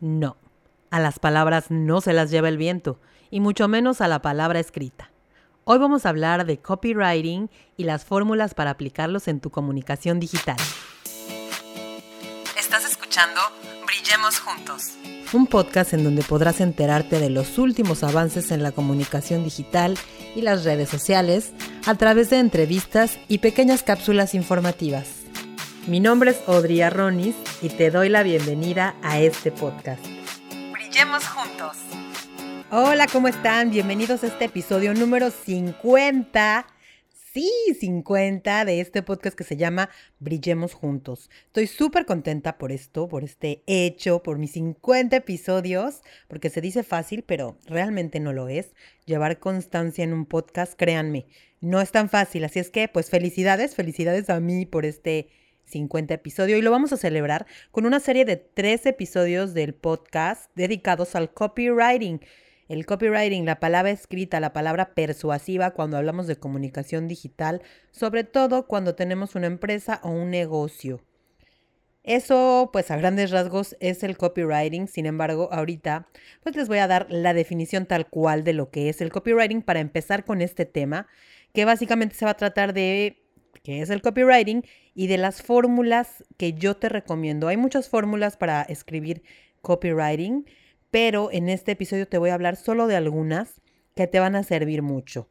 No, a las palabras no se las lleva el viento, y mucho menos a la palabra escrita. Hoy vamos a hablar de copywriting y las fórmulas para aplicarlos en tu comunicación digital. Estás escuchando Brillemos Juntos, un podcast en donde podrás enterarte de los últimos avances en la comunicación digital y las redes sociales a través de entrevistas y pequeñas cápsulas informativas. Mi nombre es Audrey Arronis y te doy la bienvenida a este podcast. Brillemos juntos. Hola, ¿cómo están? Bienvenidos a este episodio número 50. Sí, 50 de este podcast que se llama Brillemos Juntos. Estoy súper contenta por esto, por este hecho, por mis 50 episodios, porque se dice fácil, pero realmente no lo es. Llevar constancia en un podcast, créanme, no es tan fácil. Así es que, pues felicidades, felicidades a mí por este 50 episodios y lo vamos a celebrar con una serie de tres episodios del podcast dedicados al copywriting. El copywriting, la palabra escrita, la palabra persuasiva cuando hablamos de comunicación digital, sobre todo cuando tenemos una empresa o un negocio. Eso, pues a grandes rasgos, es el copywriting. Sin embargo, ahorita, pues les voy a dar la definición tal cual de lo que es el copywriting para empezar con este tema, que básicamente se va a tratar de qué es el copywriting y de las fórmulas que yo te recomiendo. Hay muchas fórmulas para escribir copywriting, pero en este episodio te voy a hablar solo de algunas que te van a servir mucho.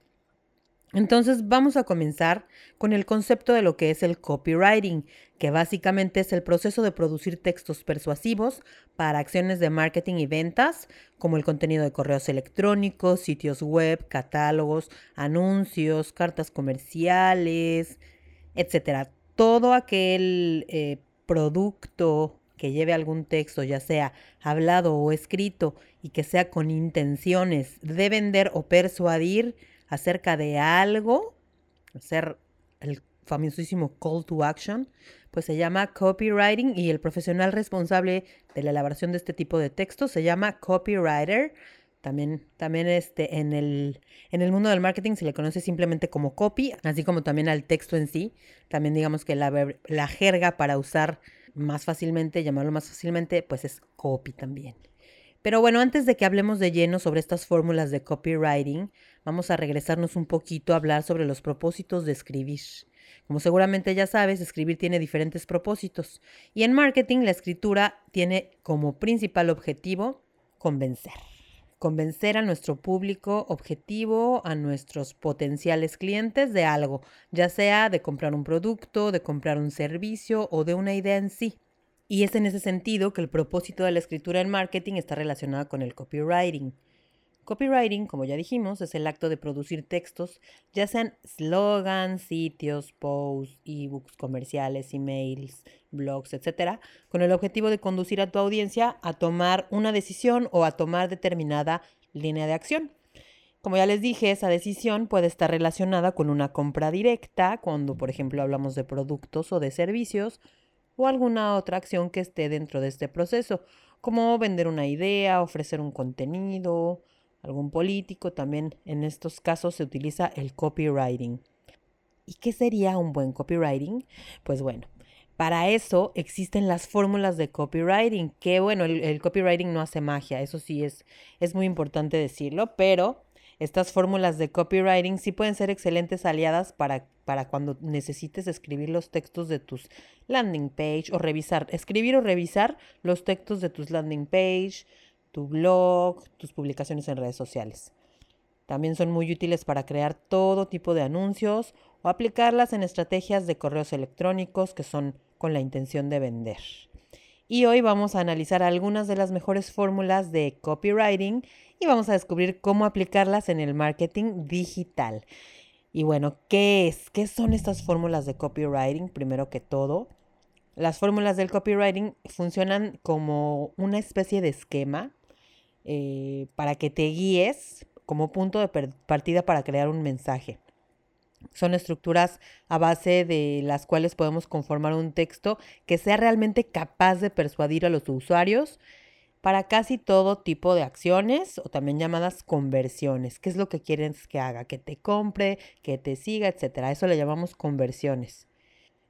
Entonces vamos a comenzar con el concepto de lo que es el copywriting, que básicamente es el proceso de producir textos persuasivos para acciones de marketing y ventas, como el contenido de correos electrónicos, sitios web, catálogos, anuncios, cartas comerciales, etcétera. Todo aquel eh, producto que lleve algún texto, ya sea hablado o escrito, y que sea con intenciones de vender o persuadir acerca de algo, hacer el famosísimo call to action, pues se llama copywriting y el profesional responsable de la elaboración de este tipo de textos se llama copywriter. También, también este, en, el, en el mundo del marketing se le conoce simplemente como copy, así como también al texto en sí. También digamos que la, la jerga para usar más fácilmente, llamarlo más fácilmente, pues es copy también. Pero bueno, antes de que hablemos de lleno sobre estas fórmulas de copywriting, vamos a regresarnos un poquito a hablar sobre los propósitos de escribir. Como seguramente ya sabes, escribir tiene diferentes propósitos y en marketing la escritura tiene como principal objetivo convencer convencer a nuestro público objetivo, a nuestros potenciales clientes de algo, ya sea de comprar un producto, de comprar un servicio o de una idea en sí. Y es en ese sentido que el propósito de la escritura en marketing está relacionado con el copywriting. Copywriting, como ya dijimos, es el acto de producir textos, ya sean slogans, sitios, posts, ebooks, comerciales, emails, blogs, etc., con el objetivo de conducir a tu audiencia a tomar una decisión o a tomar determinada línea de acción. Como ya les dije, esa decisión puede estar relacionada con una compra directa, cuando por ejemplo hablamos de productos o de servicios, o alguna otra acción que esté dentro de este proceso, como vender una idea, ofrecer un contenido, algún político, también en estos casos se utiliza el copywriting. ¿Y qué sería un buen copywriting? Pues bueno, para eso existen las fórmulas de copywriting, que bueno, el, copywriting no hace magia, eso sí es, es muy importante decirlo, pero estas fórmulas de copywriting sí pueden ser excelentes aliadas para, para cuando necesites escribir los textos de tus landing page o revisar, escribir o revisar los textos de tus landing page, tu blog, tus publicaciones en redes sociales. También son muy útiles para crear todo tipo de anuncios o aplicarlas en estrategias de correos electrónicos que son con la intención de vender. Y hoy vamos a analizar algunas de las mejores fórmulas de copywriting y vamos a descubrir cómo aplicarlas en el marketing digital. Y bueno, ¿qué es? ¿Qué son estas fórmulas de copywriting? Primero que todo, las fórmulas del copywriting funcionan como una especie de esquema eh, para que te guíes como punto de partida para crear un mensaje. Son estructuras a base de las cuales podemos conformar un texto que sea realmente capaz de persuadir a los usuarios para casi todo tipo de acciones o también llamadas conversiones. ¿Qué es lo que quieres que haga? Que te compre, que te siga, etcétera. Eso le llamamos conversiones.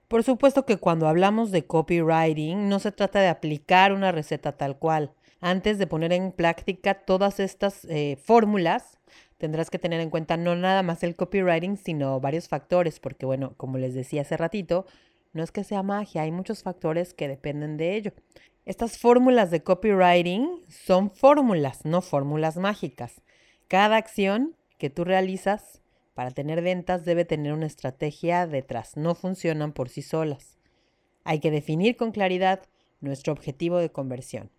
Por supuesto que cuando hablamos de copywriting no se trata de aplicar una receta tal cual. Antes de poner en práctica todas estas eh, fórmulas, tendrás que tener en cuenta no nada más el copywriting, sino varios factores, porque bueno, como les decía hace ratito, no es que sea magia, hay muchos factores que dependen de ello. Estas fórmulas de copywriting son fórmulas, no fórmulas mágicas. Cada acción que tú realizas para tener ventas debe tener una estrategia detrás, no funcionan por sí solas. Hay que definir con claridad nuestro objetivo de conversión.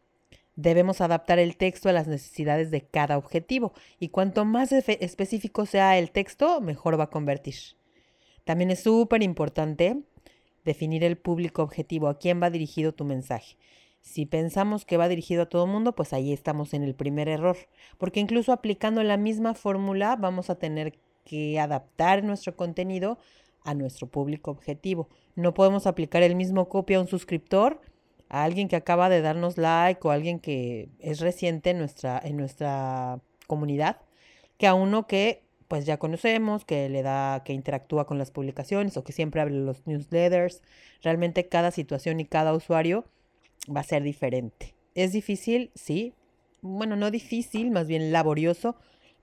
Debemos adaptar el texto a las necesidades de cada objetivo y cuanto más específico sea el texto, mejor va a convertir. También es súper importante definir el público objetivo, a quién va dirigido tu mensaje. Si pensamos que va dirigido a todo el mundo, pues ahí estamos en el primer error, porque incluso aplicando la misma fórmula vamos a tener que adaptar nuestro contenido a nuestro público objetivo. No podemos aplicar el mismo copia a un suscriptor, a alguien que acaba de darnos like o alguien que es reciente en nuestra, en nuestra comunidad, que a uno que pues ya conocemos, que le da, que interactúa con las publicaciones o que siempre abre los newsletters. Realmente cada situación y cada usuario va a ser diferente. ¿Es difícil? Sí. Bueno, no difícil, más bien laborioso,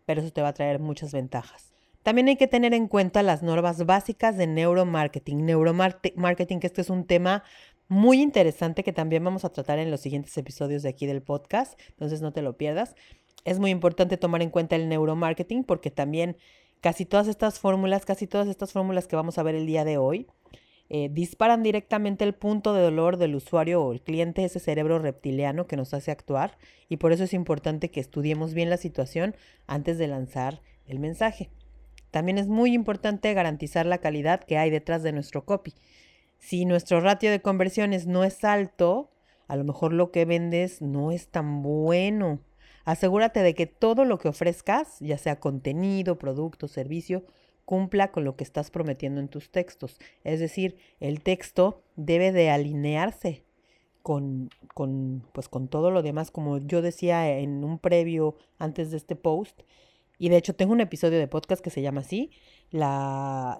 pero eso te va a traer muchas ventajas. También hay que tener en cuenta las normas básicas de neuromarketing. Neuromarketing, que este es un tema muy interesante que también vamos a tratar en los siguientes episodios de aquí del podcast, entonces no te lo pierdas. Es muy importante tomar en cuenta el neuromarketing porque también casi todas estas fórmulas, casi todas estas fórmulas que vamos a ver el día de hoy, eh, disparan directamente el punto de dolor del usuario o el cliente, ese cerebro reptiliano que nos hace actuar y por eso es importante que estudiemos bien la situación antes de lanzar el mensaje. También es muy importante garantizar la calidad que hay detrás de nuestro copy. Si nuestro ratio de conversiones no es alto, a lo mejor lo que vendes no es tan bueno. Asegúrate de que todo lo que ofrezcas, ya sea contenido, producto, servicio, cumpla con lo que estás prometiendo en tus textos. Es decir, el texto debe de alinearse con, con, pues, con todo lo demás, como yo decía en un previo antes de este post, y de hecho tengo un episodio de podcast que se llama así, la,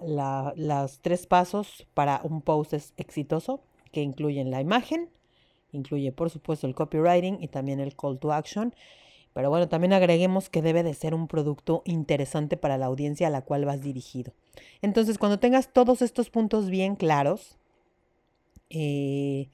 los tres pasos para un post exitoso, que incluyen la imagen, incluye por supuesto el copywriting y también el call to action. Pero bueno, también agreguemos que debe de ser un producto interesante para la audiencia a la cual vas dirigido. Entonces, cuando tengas todos estos puntos bien claros, eh,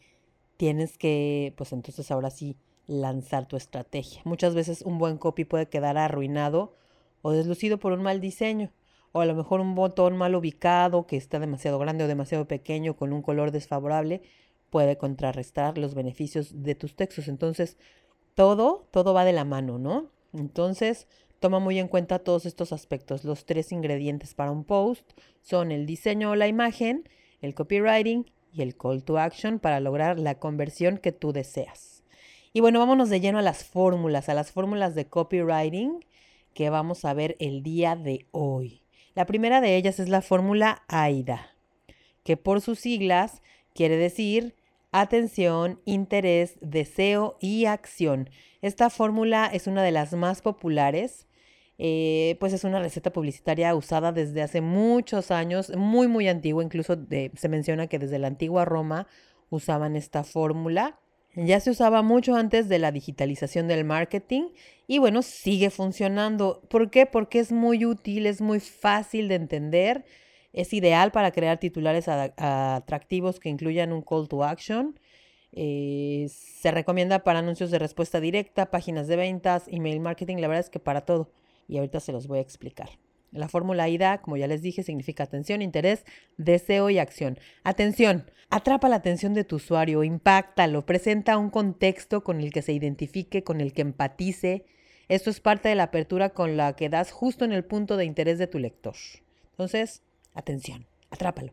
tienes que, pues entonces ahora sí, lanzar tu estrategia. Muchas veces un buen copy puede quedar arruinado o deslucido por un mal diseño, o a lo mejor un botón mal ubicado que está demasiado grande o demasiado pequeño con un color desfavorable puede contrarrestar los beneficios de tus textos. Entonces, todo, todo va de la mano, ¿no? Entonces, toma muy en cuenta todos estos aspectos. Los tres ingredientes para un post son el diseño o la imagen, el copywriting y el call to action para lograr la conversión que tú deseas. Y bueno, vámonos de lleno a las fórmulas, a las fórmulas de copywriting que vamos a ver el día de hoy. La primera de ellas es la fórmula AIDA, que por sus siglas quiere decir atención, interés, deseo y acción. Esta fórmula es una de las más populares, eh, pues es una receta publicitaria usada desde hace muchos años, muy muy antigua, incluso se menciona que desde la antigua Roma usaban esta fórmula. Ya se usaba mucho antes de la digitalización del marketing y bueno, sigue funcionando. ¿Por qué? Porque es muy útil, es muy fácil de entender, es ideal para crear titulares atractivos que incluyan un call to action. Eh, se recomienda para anuncios de respuesta directa, páginas de ventas, email marketing, la verdad es que para todo. Y ahorita se los voy a explicar. La fórmula IDA, como ya les dije, significa atención, interés, deseo y acción. Atención, atrapa la atención de tu usuario, impactalo, presenta un contexto con el que se identifique, con el que empatice. Esto es parte de la apertura con la que das justo en el punto de interés de tu lector. Entonces, atención, atrápalo.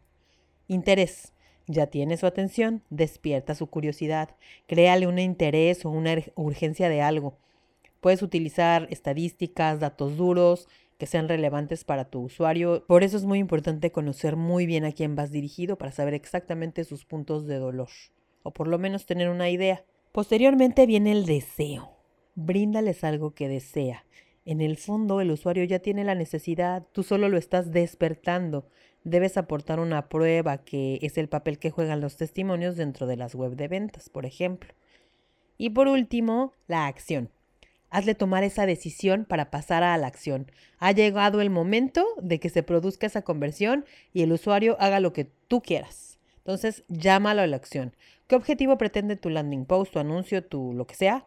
Interés. Ya tiene su atención, despierta su curiosidad, créale un interés o una urgencia de algo. Puedes utilizar estadísticas, datos duros, que sean relevantes para tu usuario. Por eso es muy importante conocer muy bien a quién vas dirigido para saber exactamente sus puntos de dolor, o por lo menos tener una idea. Posteriormente viene el deseo. Bríndales algo que desea. En el fondo el usuario ya tiene la necesidad, tú solo lo estás despertando. debes aportar una prueba que es el papel que juegan los testimonios dentro de las web de ventas, por ejemplo. Y por último, la acción. Hazle tomar esa decisión para pasar a la acción. Ha llegado el momento de que se produzca esa conversión y el usuario haga lo que tú quieras. Entonces, llámalo a la acción. ¿Qué objetivo pretende tu landing post, tu anuncio, tu lo que sea?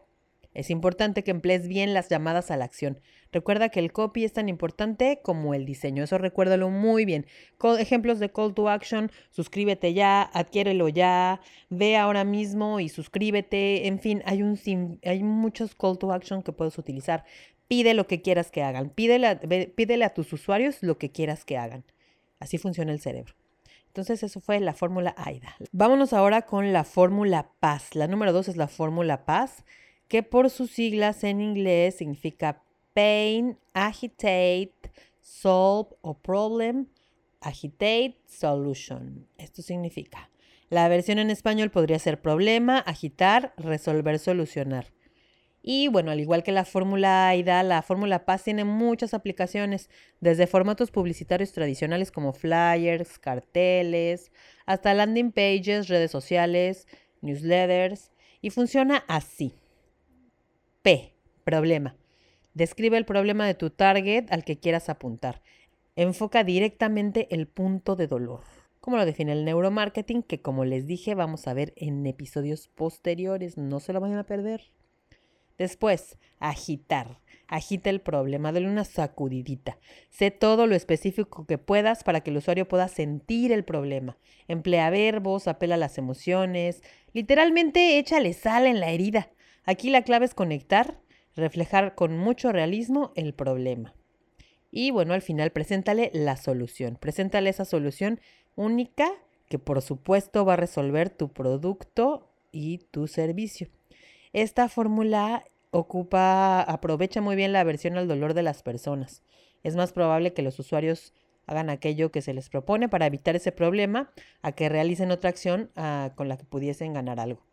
Es importante que emplees bien las llamadas a la acción. Recuerda que el copy es tan importante como el diseño. Eso recuérdalo muy bien. ejemplos de call to action, suscríbete ya, adquiérelo ya, ve ahora mismo y suscríbete. En fin, hay, un, hay muchos call to action que puedes utilizar. Pide lo que quieras que hagan. Pídele, pídele a tus usuarios lo que quieras que hagan. Así funciona el cerebro. Entonces eso fue la fórmula AIDA. Vámonos ahora con la fórmula PAS. La número dos es la fórmula PAS que por sus siglas en inglés significa Pain, Agitate, Solve o Problem, Agitate, Solution. Esto significa. La versión en español podría ser problema, agitar, resolver, solucionar. Y bueno, al igual que la fórmula AIDA, la fórmula PAS tiene muchas aplicaciones, desde formatos publicitarios tradicionales como flyers, carteles, hasta landing pages, redes sociales, newsletters, y funciona así. P. Problema. Describe el problema de tu target al que quieras apuntar. Enfoca directamente el punto de dolor. Como lo define el neuromarketing, que como les dije vamos a ver en episodios posteriores, no se lo vayan a perder. Después, agitar. Agita el problema, dale una sacudidita. Sé todo lo específico que puedas para que el usuario pueda sentir el problema. Emplea verbos, apela las emociones. Literalmente échale sal en la herida. Aquí la clave es conectar, reflejar con mucho realismo el problema. Y bueno, al final preséntale la solución. Preséntale esa solución única que por supuesto va a resolver tu producto y tu servicio. Esta fórmula ocupa, aprovecha muy bien la aversión al dolor de las personas. Es más probable que los usuarios hagan aquello que se les propone para evitar ese problema a que realicen otra acción ah, con la que pudiesen ganar algo.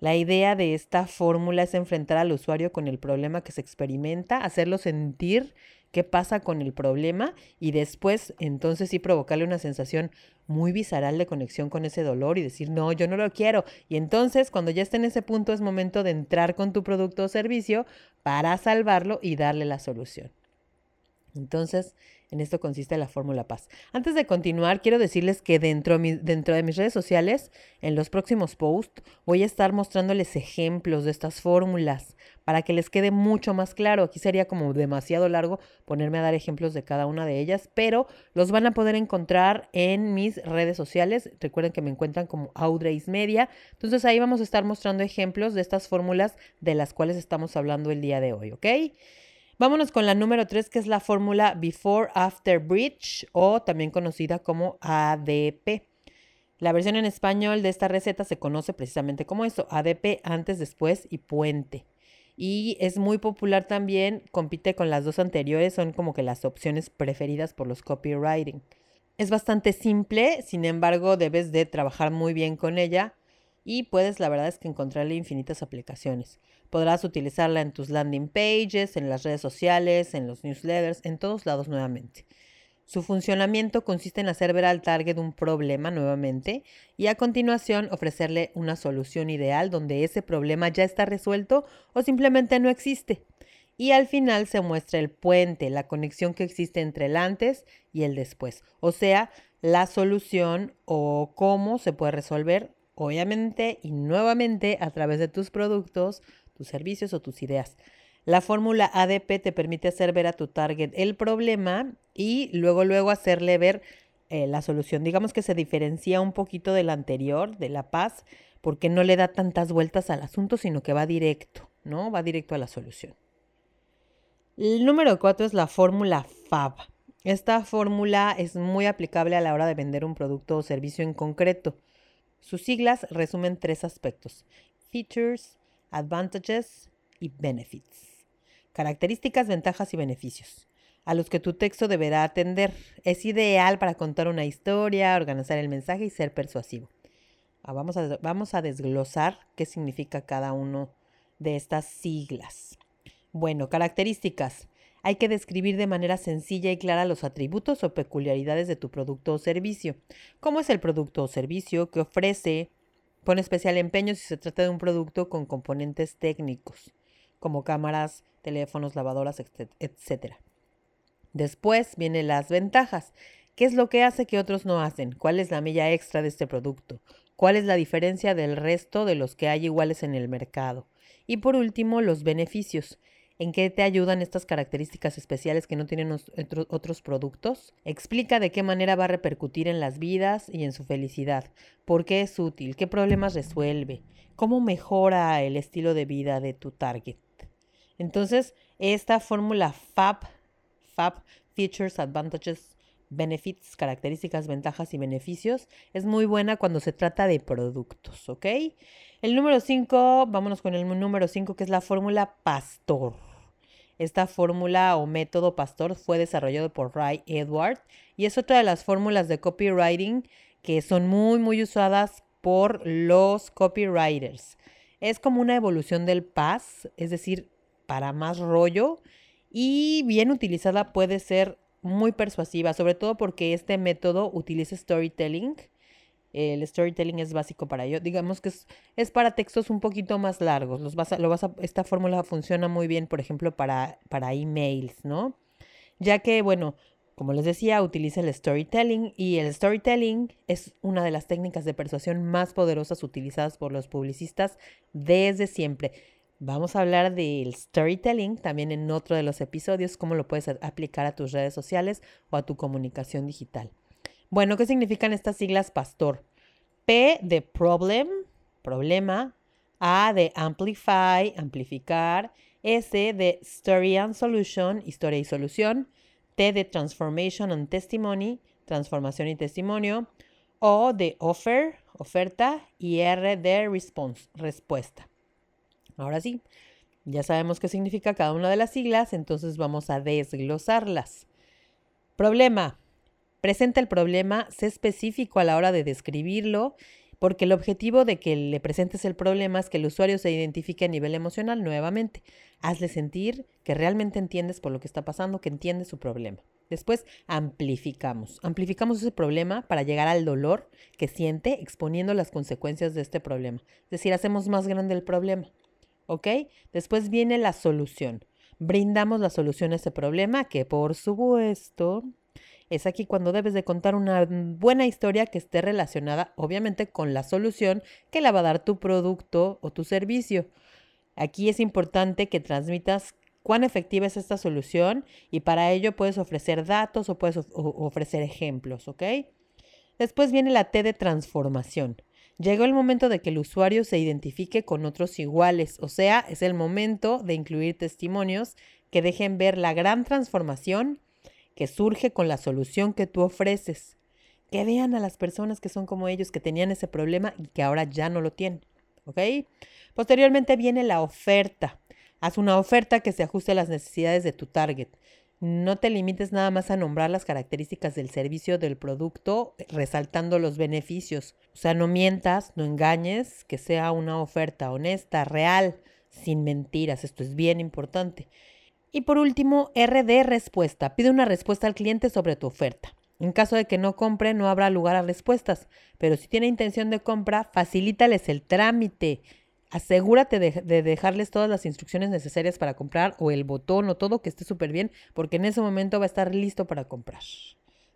La idea de esta fórmula es enfrentar al usuario con el problema que se experimenta, hacerlo sentir qué pasa con el problema y después entonces sí provocarle una sensación muy visceral de conexión con ese dolor y decir, no, yo no lo quiero. Y entonces cuando ya esté en ese punto es momento de entrar con tu producto o servicio para salvarlo y darle la solución. Entonces, en esto consiste la fórmula paz. Antes de continuar, quiero decirles que dentro, de mis redes sociales, en los próximos posts, voy a estar mostrándoles ejemplos de estas fórmulas para que les quede mucho más claro. Aquí sería como demasiado largo ponerme a dar ejemplos de cada una de ellas, pero los van a poder encontrar en mis redes sociales. Recuerden que me encuentran como Audreys Media. Entonces ahí vamos a estar mostrando ejemplos de estas fórmulas de las cuales estamos hablando el día de hoy, ¿ok? Vámonos con la número 3, que es la fórmula Before After Bridge o también conocida como ADP. La versión en español de esta receta se conoce precisamente como eso, ADP antes, después y puente. Y es muy popular también, compite con las dos anteriores, son como que las opciones preferidas por los copywriting. Es bastante simple, sin embargo debes de trabajar muy bien con ella y puedes, la verdad es que encontrarle infinitas aplicaciones. Podrás utilizarla en tus landing pages, en las redes sociales, en los newsletters, en todos lados nuevamente. Su funcionamiento consiste en hacer ver al target un problema nuevamente y a continuación ofrecerle una solución ideal donde ese problema ya está resuelto o simplemente no existe. Y al final se muestra el puente, la conexión que existe entre el antes y el después, o sea, la solución o cómo se puede resolver, obviamente y nuevamente a través de tus productos, tus servicios o tus ideas. La fórmula ADP te permite hacer ver a tu target el problema y luego, luego hacerle ver eh, la solución. Digamos que se diferencia un poquito del anterior, de la paz, porque no le da tantas vueltas al asunto, sino que va directo, ¿no? Va directo a la solución. El número cuatro es la fórmula FAB. Esta fórmula es muy aplicable a la hora de vender un producto o servicio en concreto. Sus siglas resumen tres aspectos. Features, advantages y benefits. Características, ventajas y beneficios a los que tu texto deberá atender. Es ideal para contar una historia, organizar el mensaje y ser persuasivo. Ah, vamos a, vamos a desglosar qué significa cada uno de estas siglas. Bueno, características. hay que describir de manera sencilla y clara los atributos o peculiaridades de tu producto o servicio. ¿Cómo es el producto o servicio que ofrece? Pone especial empeño si se trata de un producto con componentes técnicos, como cámaras, teléfonos, lavadoras, etc. Después vienen las ventajas. ¿Qué es lo que hace que otros no hacen? ¿Cuál es la milla extra de este producto? ¿Cuál es la diferencia del resto de los que hay iguales en el mercado? Y por último, los beneficios. ¿En qué te ayudan estas características especiales que no tienen otros productos? Explica de qué manera va a repercutir en las vidas y en su felicidad. ¿Por qué es útil? ¿Qué problemas resuelve? ¿Cómo mejora el estilo de vida de tu target? Entonces, esta fórmula FAB, FAB, Features, Advantages, Benefits, características, ventajas y beneficios, es muy buena cuando se trata de productos, ¿ok? El número 5, vámonos con el número 5, que es la fórmula Pastor. Esta fórmula o método pastor fue desarrollado por Ray Edward y es otra de las fórmulas de copywriting que son muy, muy usadas por los copywriters. Es como una evolución del PAS, es decir, para más rollo y bien utilizada puede ser muy persuasiva, sobre todo porque este método utiliza storytelling el storytelling es básico para ello. Digamos que es, para textos un poquito más largos. Lo vas esta fórmula funciona muy bien, por ejemplo, para, para emails, ¿no? Ya que, bueno, como les decía, utiliza el storytelling y el storytelling es una de las técnicas de persuasión más poderosas utilizadas por los publicistas desde siempre. Vamos a hablar del storytelling también en otro de los episodios, cómo lo puedes aplicar a tus redes sociales o a tu comunicación digital. Bueno, ¿qué significan estas siglas pastor? P de problem, problema. A de amplify, amplificar. S de story and solution, historia y solución. T de transformation and testimony, transformación y testimonio. O de offer, oferta. Y R de response, respuesta. Ahora sí, ya sabemos qué significa cada una de las siglas, entonces vamos a desglosarlas. Problema, Presenta el problema, sé específico a la hora de describirlo, porque el objetivo de que le presentes el problema es que el usuario se identifique a nivel emocional nuevamente. Hazle sentir que realmente entiendes por lo que está pasando, que entiendes su problema. Después amplificamos. Amplificamos ese problema para llegar al dolor que siente exponiendo las consecuencias de este problema. Es decir, hacemos más grande el problema. ¿Ok? Después viene la solución. Brindamos la solución a ese problema que por supuesto es aquí cuando debes de contar una buena historia que esté relacionada obviamente con la solución que la va a dar tu producto o tu servicio. Aquí es importante que transmitas cuán efectiva es esta solución y para ello puedes ofrecer datos o puedes ofrecer ejemplos, ¿ok? Después viene la T de transformación. Llegó el momento de que el usuario se identifique con otros iguales, o sea, es el momento de incluir testimonios que dejen ver la gran transformación que surge con la solución que tú ofreces. Que vean a las personas que son como ellos, que tenían ese problema y que ahora ya no lo tienen. ¿Ok? Posteriormente viene la oferta. Haz una oferta que se ajuste a las necesidades de tu target. No te limites nada más a nombrar las características del servicio del producto, resaltando los beneficios. O sea, no mientas, no engañes, que sea una oferta honesta, real, sin mentiras. Esto es bien importante. Y por último, RD respuesta. Pide una respuesta al cliente sobre tu oferta. En caso de que no compre, no habrá lugar a respuestas, pero si tiene intención de compra, facilítales el trámite. Asegúrate de, dejarles todas las instrucciones necesarias para comprar o el botón o todo que esté súper bien, porque en ese momento va a estar listo para comprar.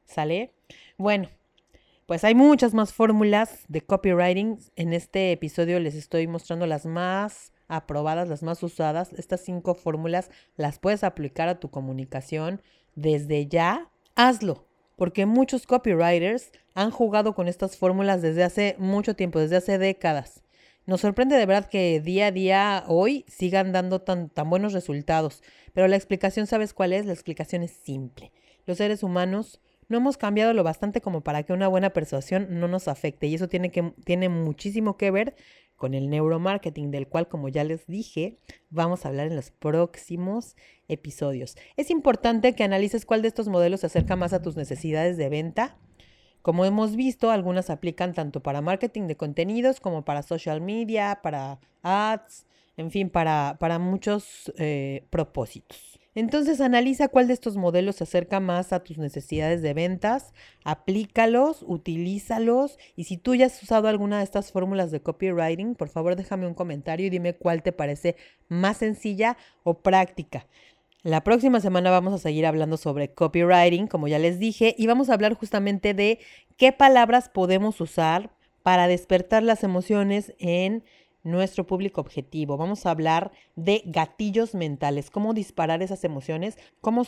¿Sale? Bueno, pues hay muchas más fórmulas de copywriting. En este episodio les estoy mostrando las más aprobadas, las más usadas. Estas cinco fórmulas las puedes aplicar a tu comunicación desde ya. Hazlo, porque muchos copywriters han jugado con estas fórmulas desde hace mucho tiempo, desde hace décadas. Nos sorprende de verdad que día a día hoy sigan dando tan, tan buenos resultados, pero la explicación, ¿sabes cuál es? La explicación es simple. Los seres humanos no hemos cambiado lo bastante como para que una buena persuasión no nos afecte y eso tiene, que, tiene muchísimo que ver con el neuromarketing, del cual, como ya les dije, vamos a hablar en los próximos episodios. Es importante que analices cuál de estos modelos se acerca más a tus necesidades de venta. Como hemos visto, algunas aplican tanto para marketing de contenidos como para social media, para ads, en fin, para, para muchos eh, propósitos. Entonces analiza cuál de estos modelos se acerca más a tus necesidades de ventas, aplícalos, utilízalos y si tú ya has usado alguna de estas fórmulas de copywriting, por favor déjame un comentario y dime cuál te parece más sencilla o práctica. La próxima semana vamos a seguir hablando sobre copywriting, como ya les dije, y vamos a hablar justamente de qué palabras podemos usar para despertar las emociones en nuestro público objetivo. Vamos a hablar de gatillos mentales, cómo disparar esas emociones, cómo,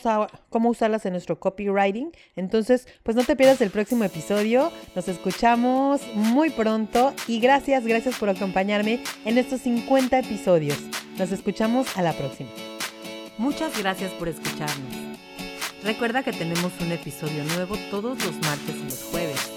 cómo usarlas en nuestro copywriting. Entonces, pues no te pierdas el próximo episodio. Nos escuchamos muy pronto y gracias, gracias por acompañarme en estos 50 episodios. Nos escuchamos a la próxima. Muchas gracias por escucharnos. Recuerda que tenemos un episodio nuevo todos los martes y los jueves.